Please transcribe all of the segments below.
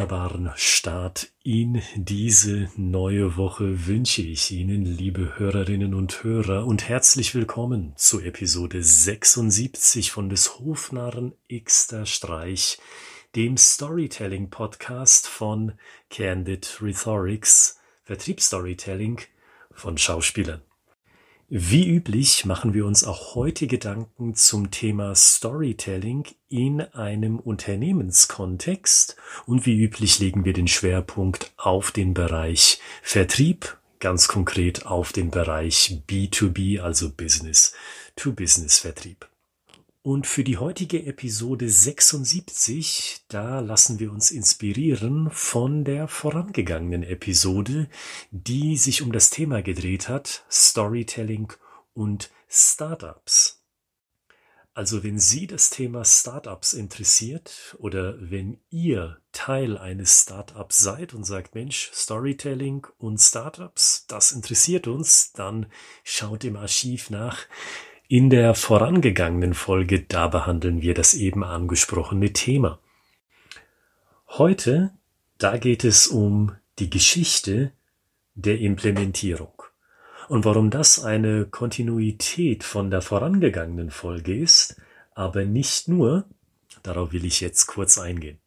wunderbaren Start in diese neue Woche wünsche ich Ihnen, liebe Hörerinnen und Hörer, und herzlich willkommen zu Episode 76 von des Hofnarren Xter Streich, dem Storytelling-Podcast von Candid Rhetorics, Vertriebsstorytelling von Schauspielern. Wie üblich machen wir uns auch heute Gedanken zum Thema Storytelling in einem Unternehmenskontext und wie üblich legen wir den Schwerpunkt auf den Bereich Vertrieb, ganz konkret auf den Bereich B2B, also Business to Business Vertrieb. Und für die heutige Episode 76, da lassen wir uns inspirieren von der vorangegangenen Episode, die sich um das Thema gedreht hat, Storytelling und Startups. Also wenn Sie das Thema Startups interessiert oder wenn ihr Teil eines Startups seid und sagt, Mensch, Storytelling und Startups, das interessiert uns, dann schaut im Archiv nach. In der vorangegangenen Folge, da behandeln wir das eben angesprochene Thema. Heute, da geht es um die Geschichte der Implementierung. Und warum das eine Kontinuität von der vorangegangenen Folge ist, aber nicht nur, darauf will ich jetzt kurz eingehen.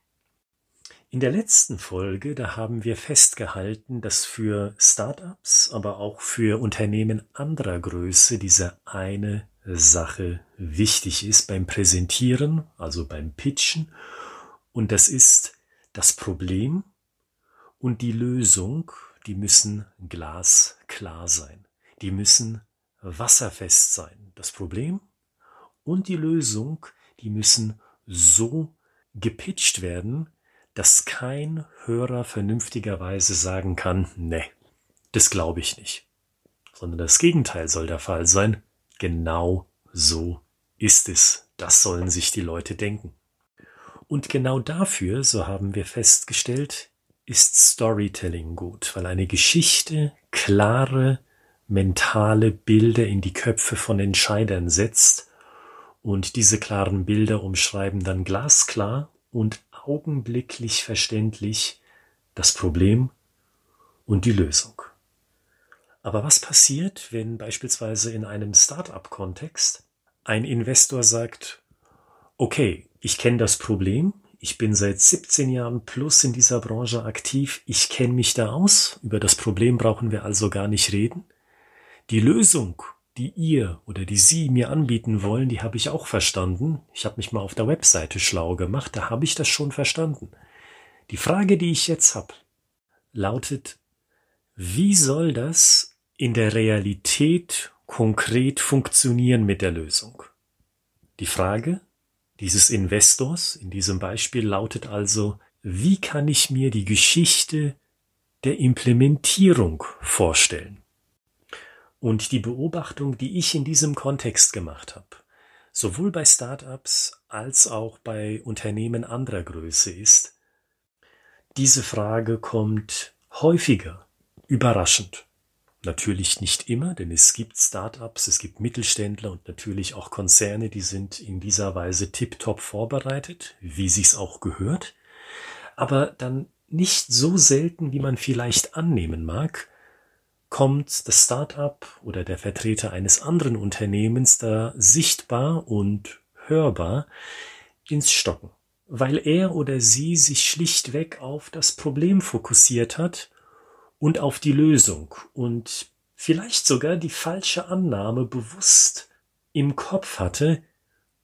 In der letzten Folge, da haben wir festgehalten, dass für Startups, aber auch für Unternehmen anderer Größe diese eine Sache wichtig ist beim Präsentieren, also beim Pitchen. Und das ist das Problem und die Lösung, die müssen glasklar sein. Die müssen wasserfest sein. Das Problem und die Lösung, die müssen so gepitcht werden, dass kein Hörer vernünftigerweise sagen kann, ne, das glaube ich nicht. Sondern das Gegenteil soll der Fall sein. Genau so ist es. Das sollen sich die Leute denken. Und genau dafür, so haben wir festgestellt, ist Storytelling gut, weil eine Geschichte klare mentale Bilder in die Köpfe von Entscheidern setzt und diese klaren Bilder umschreiben dann glasklar und augenblicklich verständlich das Problem und die Lösung. Aber was passiert, wenn beispielsweise in einem Start-up-Kontext ein Investor sagt, okay, ich kenne das Problem, ich bin seit 17 Jahren plus in dieser Branche aktiv, ich kenne mich da aus, über das Problem brauchen wir also gar nicht reden. Die Lösung, die ihr oder die Sie mir anbieten wollen, die habe ich auch verstanden. Ich habe mich mal auf der Webseite schlau gemacht, da habe ich das schon verstanden. Die Frage, die ich jetzt habe, lautet, wie soll das in der Realität konkret funktionieren mit der Lösung. Die Frage dieses Investors in diesem Beispiel lautet also, wie kann ich mir die Geschichte der Implementierung vorstellen? Und die Beobachtung, die ich in diesem Kontext gemacht habe, sowohl bei Startups als auch bei Unternehmen anderer Größe ist, diese Frage kommt häufiger überraschend. Natürlich nicht immer, denn es gibt Startups, es gibt Mittelständler und natürlich auch Konzerne, die sind in dieser Weise tiptop vorbereitet, wie sich's auch gehört. Aber dann nicht so selten, wie man vielleicht annehmen mag, kommt das Startup oder der Vertreter eines anderen Unternehmens da sichtbar und hörbar ins Stocken, weil er oder sie sich schlichtweg auf das Problem fokussiert hat und auf die Lösung und vielleicht sogar die falsche Annahme bewusst im Kopf hatte,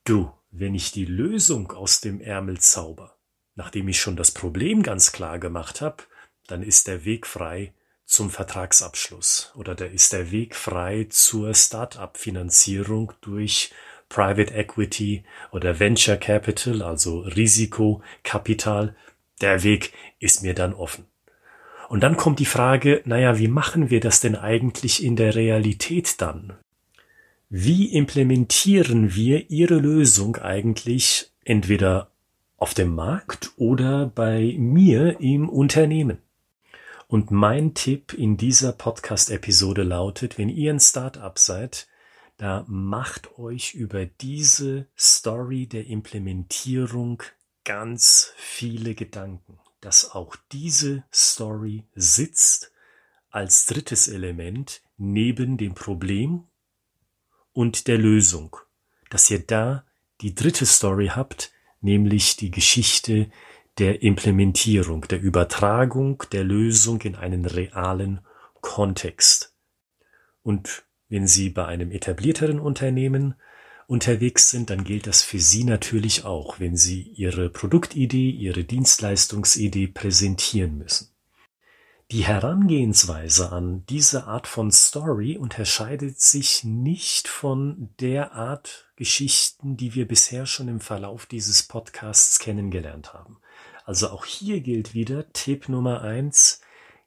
du, wenn ich die Lösung aus dem Ärmel zauber, nachdem ich schon das Problem ganz klar gemacht habe, dann ist der Weg frei zum Vertragsabschluss oder da ist der Weg frei zur Start-up-Finanzierung durch Private Equity oder Venture Capital, also Risikokapital. Der Weg ist mir dann offen. Und dann kommt die Frage, naja, wie machen wir das denn eigentlich in der Realität dann? Wie implementieren wir Ihre Lösung eigentlich entweder auf dem Markt oder bei mir im Unternehmen? Und mein Tipp in dieser Podcast-Episode lautet, wenn ihr ein Startup seid, da macht euch über diese Story der Implementierung ganz viele Gedanken. Dass auch diese Story sitzt als drittes Element neben dem Problem und der Lösung, dass ihr da die dritte Story habt, nämlich die Geschichte der Implementierung, der Übertragung der Lösung in einen realen Kontext. Und wenn Sie bei einem etablierteren Unternehmen unterwegs sind, dann gilt das für Sie natürlich auch, wenn Sie Ihre Produktidee, Ihre Dienstleistungsidee präsentieren müssen. Die Herangehensweise an diese Art von Story unterscheidet sich nicht von der Art Geschichten, die wir bisher schon im Verlauf dieses Podcasts kennengelernt haben. Also auch hier gilt wieder Tipp Nummer eins,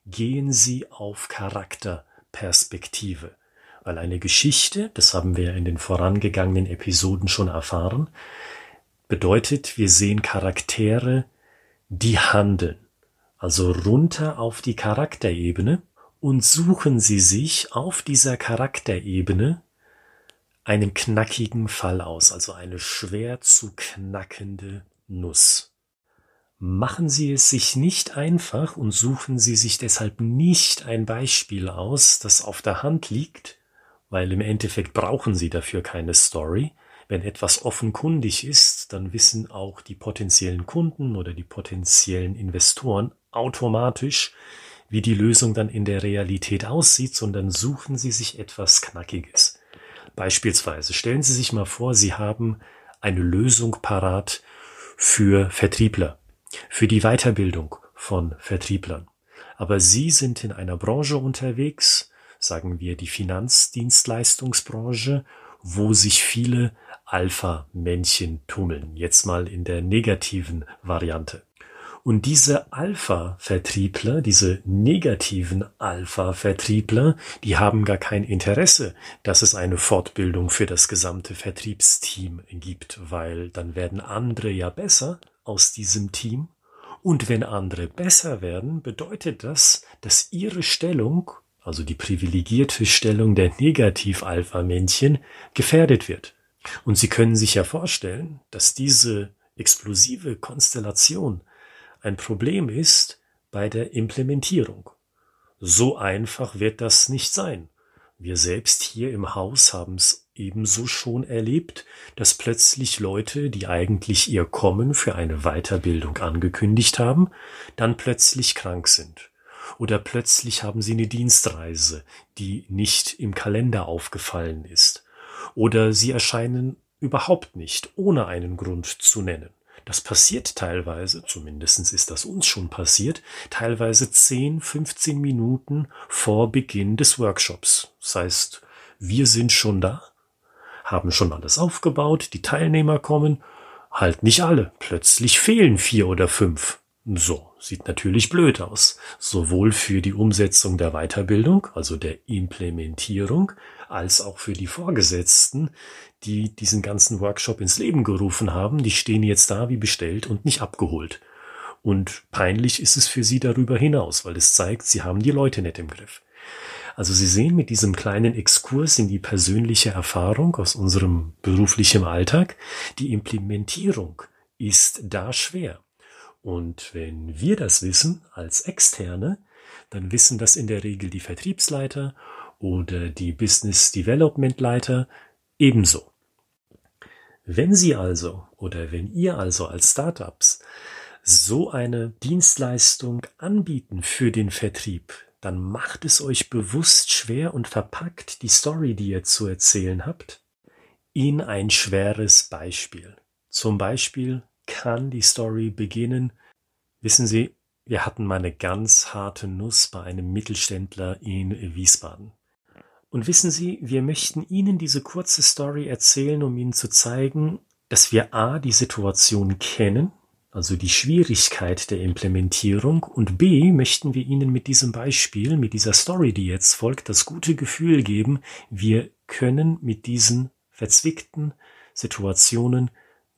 gehen Sie auf Charakterperspektive weil eine Geschichte, das haben wir in den vorangegangenen Episoden schon erfahren, bedeutet, wir sehen Charaktere, die handeln, also runter auf die Charakterebene und suchen sie sich auf dieser Charakterebene einen knackigen Fall aus, also eine schwer zu knackende Nuss. Machen Sie es sich nicht einfach und suchen Sie sich deshalb nicht ein Beispiel aus, das auf der Hand liegt, weil im Endeffekt brauchen sie dafür keine Story. Wenn etwas offenkundig ist, dann wissen auch die potenziellen Kunden oder die potenziellen Investoren automatisch, wie die Lösung dann in der Realität aussieht, sondern suchen sie sich etwas Knackiges. Beispielsweise stellen Sie sich mal vor, Sie haben eine Lösung parat für Vertriebler, für die Weiterbildung von Vertrieblern. Aber Sie sind in einer Branche unterwegs, sagen wir, die Finanzdienstleistungsbranche, wo sich viele Alpha-Männchen tummeln. Jetzt mal in der negativen Variante. Und diese Alpha-Vertriebler, diese negativen Alpha-Vertriebler, die haben gar kein Interesse, dass es eine Fortbildung für das gesamte Vertriebsteam gibt, weil dann werden andere ja besser aus diesem Team. Und wenn andere besser werden, bedeutet das, dass ihre Stellung also die privilegierte Stellung der Negativ-Alpha-Männchen, gefährdet wird. Und Sie können sich ja vorstellen, dass diese explosive Konstellation ein Problem ist bei der Implementierung. So einfach wird das nicht sein. Wir selbst hier im Haus haben es ebenso schon erlebt, dass plötzlich Leute, die eigentlich ihr Kommen für eine Weiterbildung angekündigt haben, dann plötzlich krank sind oder plötzlich haben Sie eine Dienstreise, die nicht im Kalender aufgefallen ist. Oder Sie erscheinen überhaupt nicht, ohne einen Grund zu nennen. Das passiert teilweise, zumindest ist das uns schon passiert, teilweise 10, 15 Minuten vor Beginn des Workshops. Das heißt, wir sind schon da, haben schon alles aufgebaut, die Teilnehmer kommen, halt nicht alle, plötzlich fehlen vier oder fünf. So, sieht natürlich blöd aus. Sowohl für die Umsetzung der Weiterbildung, also der Implementierung, als auch für die Vorgesetzten, die diesen ganzen Workshop ins Leben gerufen haben. Die stehen jetzt da wie bestellt und nicht abgeholt. Und peinlich ist es für sie darüber hinaus, weil es zeigt, sie haben die Leute nicht im Griff. Also Sie sehen mit diesem kleinen Exkurs in die persönliche Erfahrung aus unserem beruflichen Alltag, die Implementierung ist da schwer. Und wenn wir das wissen als Externe, dann wissen das in der Regel die Vertriebsleiter oder die Business Development Leiter ebenso. Wenn Sie also oder wenn ihr also als Startups so eine Dienstleistung anbieten für den Vertrieb, dann macht es euch bewusst schwer und verpackt die Story, die ihr zu erzählen habt, in ein schweres Beispiel. Zum Beispiel kann die Story beginnen. Wissen Sie, wir hatten mal eine ganz harte Nuss bei einem Mittelständler in Wiesbaden. Und wissen Sie, wir möchten Ihnen diese kurze Story erzählen, um Ihnen zu zeigen, dass wir A, die Situation kennen, also die Schwierigkeit der Implementierung, und B, möchten wir Ihnen mit diesem Beispiel, mit dieser Story, die jetzt folgt, das gute Gefühl geben, wir können mit diesen verzwickten Situationen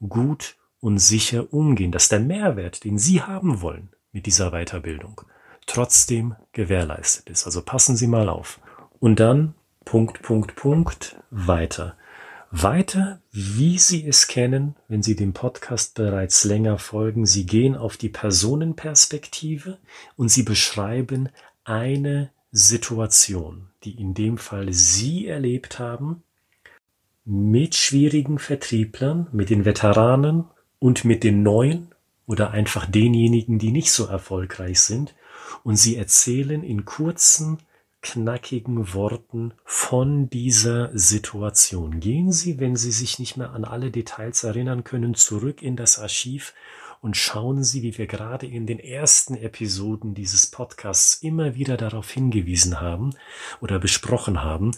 gut und sicher umgehen, dass der Mehrwert, den Sie haben wollen mit dieser Weiterbildung, trotzdem gewährleistet ist. Also passen Sie mal auf. Und dann Punkt, Punkt, Punkt weiter. Weiter, wie Sie es kennen, wenn Sie dem Podcast bereits länger folgen, Sie gehen auf die Personenperspektive und Sie beschreiben eine Situation, die in dem Fall Sie erlebt haben, mit schwierigen Vertrieblern, mit den Veteranen und mit den Neuen oder einfach denjenigen, die nicht so erfolgreich sind. Und Sie erzählen in kurzen, knackigen Worten von dieser Situation. Gehen Sie, wenn Sie sich nicht mehr an alle Details erinnern können, zurück in das Archiv und schauen Sie, wie wir gerade in den ersten Episoden dieses Podcasts immer wieder darauf hingewiesen haben oder besprochen haben,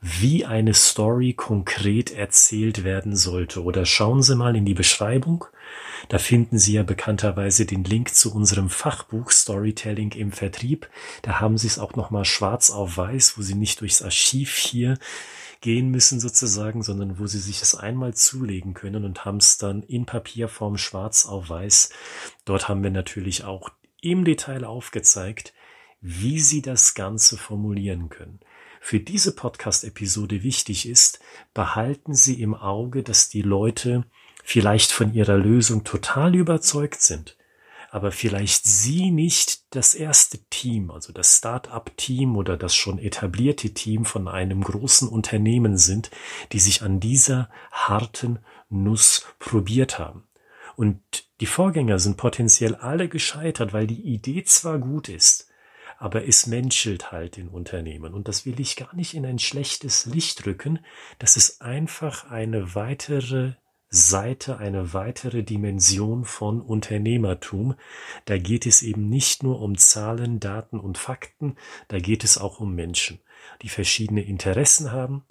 wie eine Story konkret erzählt werden sollte. Oder schauen Sie mal in die Beschreibung da finden Sie ja bekannterweise den Link zu unserem Fachbuch Storytelling im Vertrieb. Da haben Sie es auch nochmal schwarz auf weiß, wo Sie nicht durchs Archiv hier gehen müssen sozusagen, sondern wo Sie sich es einmal zulegen können und haben es dann in Papierform schwarz auf weiß. Dort haben wir natürlich auch im Detail aufgezeigt, wie Sie das Ganze formulieren können. Für diese Podcast-Episode wichtig ist, behalten Sie im Auge, dass die Leute vielleicht von ihrer Lösung total überzeugt sind, aber vielleicht sie nicht das erste Team, also das Start-up-Team oder das schon etablierte Team von einem großen Unternehmen sind, die sich an dieser harten Nuss probiert haben. Und die Vorgänger sind potenziell alle gescheitert, weil die Idee zwar gut ist, aber es menschelt halt in Unternehmen. Und das will ich gar nicht in ein schlechtes Licht rücken. Das ist einfach eine weitere Seite eine weitere Dimension von Unternehmertum. Da geht es eben nicht nur um Zahlen, Daten und Fakten, da geht es auch um Menschen, die verschiedene Interessen haben.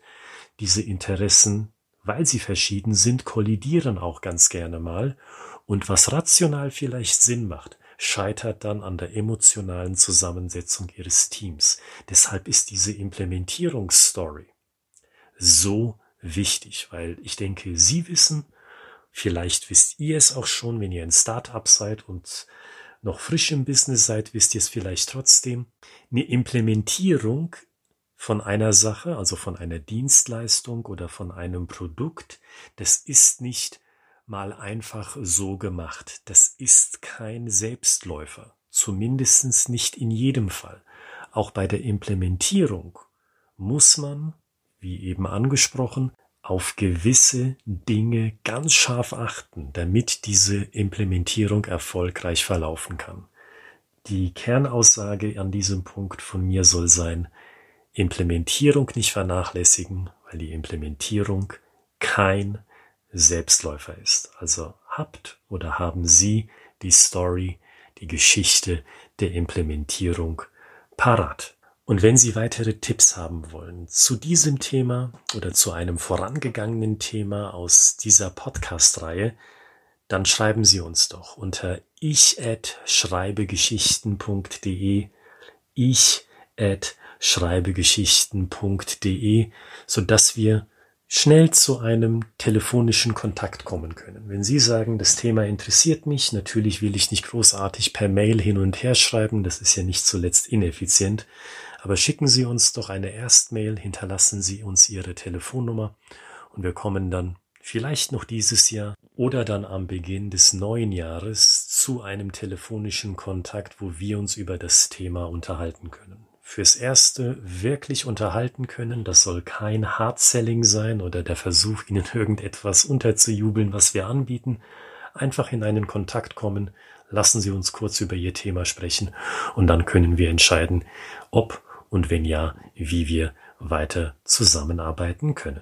Diese Interessen, weil sie verschieden sind, kollidieren auch ganz gerne mal. Und was rational vielleicht Sinn macht, scheitert dann an der emotionalen Zusammensetzung ihres Teams. Deshalb ist diese Implementierungsstory so wichtig, weil ich denke, Sie wissen, vielleicht wisst ihr es auch schon, wenn ihr ein Startup seid und noch frisch im Business seid, wisst ihr es vielleicht trotzdem. Eine Implementierung von einer Sache, also von einer Dienstleistung oder von einem Produkt, das ist nicht mal einfach so gemacht. Das ist kein Selbstläufer. Zumindest nicht in jedem Fall. Auch bei der Implementierung muss man wie eben angesprochen, auf gewisse Dinge ganz scharf achten, damit diese Implementierung erfolgreich verlaufen kann. Die Kernaussage an diesem Punkt von mir soll sein, Implementierung nicht vernachlässigen, weil die Implementierung kein Selbstläufer ist. Also habt oder haben Sie die Story, die Geschichte der Implementierung parat. Und wenn Sie weitere Tipps haben wollen zu diesem Thema oder zu einem vorangegangenen Thema aus dieser Podcast-Reihe, dann schreiben Sie uns doch unter ich@schreibegeschichten.de ich@schreibegeschichten.de, so dass wir schnell zu einem telefonischen Kontakt kommen können. Wenn Sie sagen, das Thema interessiert mich, natürlich will ich nicht großartig per Mail hin und her schreiben, das ist ja nicht zuletzt ineffizient, aber schicken Sie uns doch eine Erstmail, hinterlassen Sie uns Ihre Telefonnummer und wir kommen dann vielleicht noch dieses Jahr oder dann am Beginn des neuen Jahres zu einem telefonischen Kontakt, wo wir uns über das Thema unterhalten können. Fürs Erste wirklich unterhalten können, das soll kein Hard-Selling sein oder der Versuch, Ihnen irgendetwas unterzujubeln, was wir anbieten. Einfach in einen Kontakt kommen, lassen Sie uns kurz über Ihr Thema sprechen und dann können wir entscheiden, ob und wenn ja, wie wir weiter zusammenarbeiten können.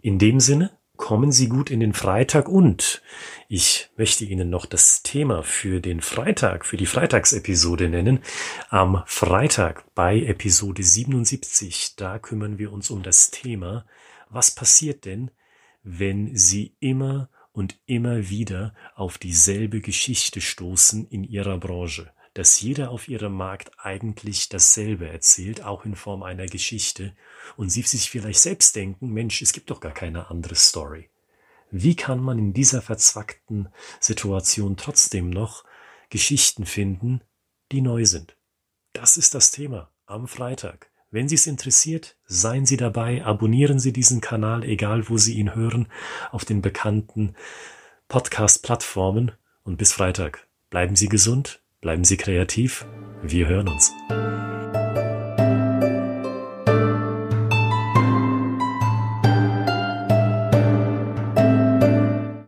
In dem Sinne, kommen Sie gut in den Freitag und ich möchte Ihnen noch das Thema für den Freitag, für die Freitagsepisode nennen. Am Freitag bei Episode 77, da kümmern wir uns um das Thema, was passiert denn, wenn Sie immer und immer wieder auf dieselbe Geschichte stoßen in Ihrer Branche dass jeder auf ihrem Markt eigentlich dasselbe erzählt, auch in Form einer Geschichte, und sie sich vielleicht selbst denken, Mensch, es gibt doch gar keine andere Story. Wie kann man in dieser verzwackten Situation trotzdem noch Geschichten finden, die neu sind? Das ist das Thema am Freitag. Wenn Sie es interessiert, seien Sie dabei, abonnieren Sie diesen Kanal, egal wo Sie ihn hören, auf den bekannten Podcast-Plattformen und bis Freitag. Bleiben Sie gesund, bleiben Sie kreativ. Wir hören uns.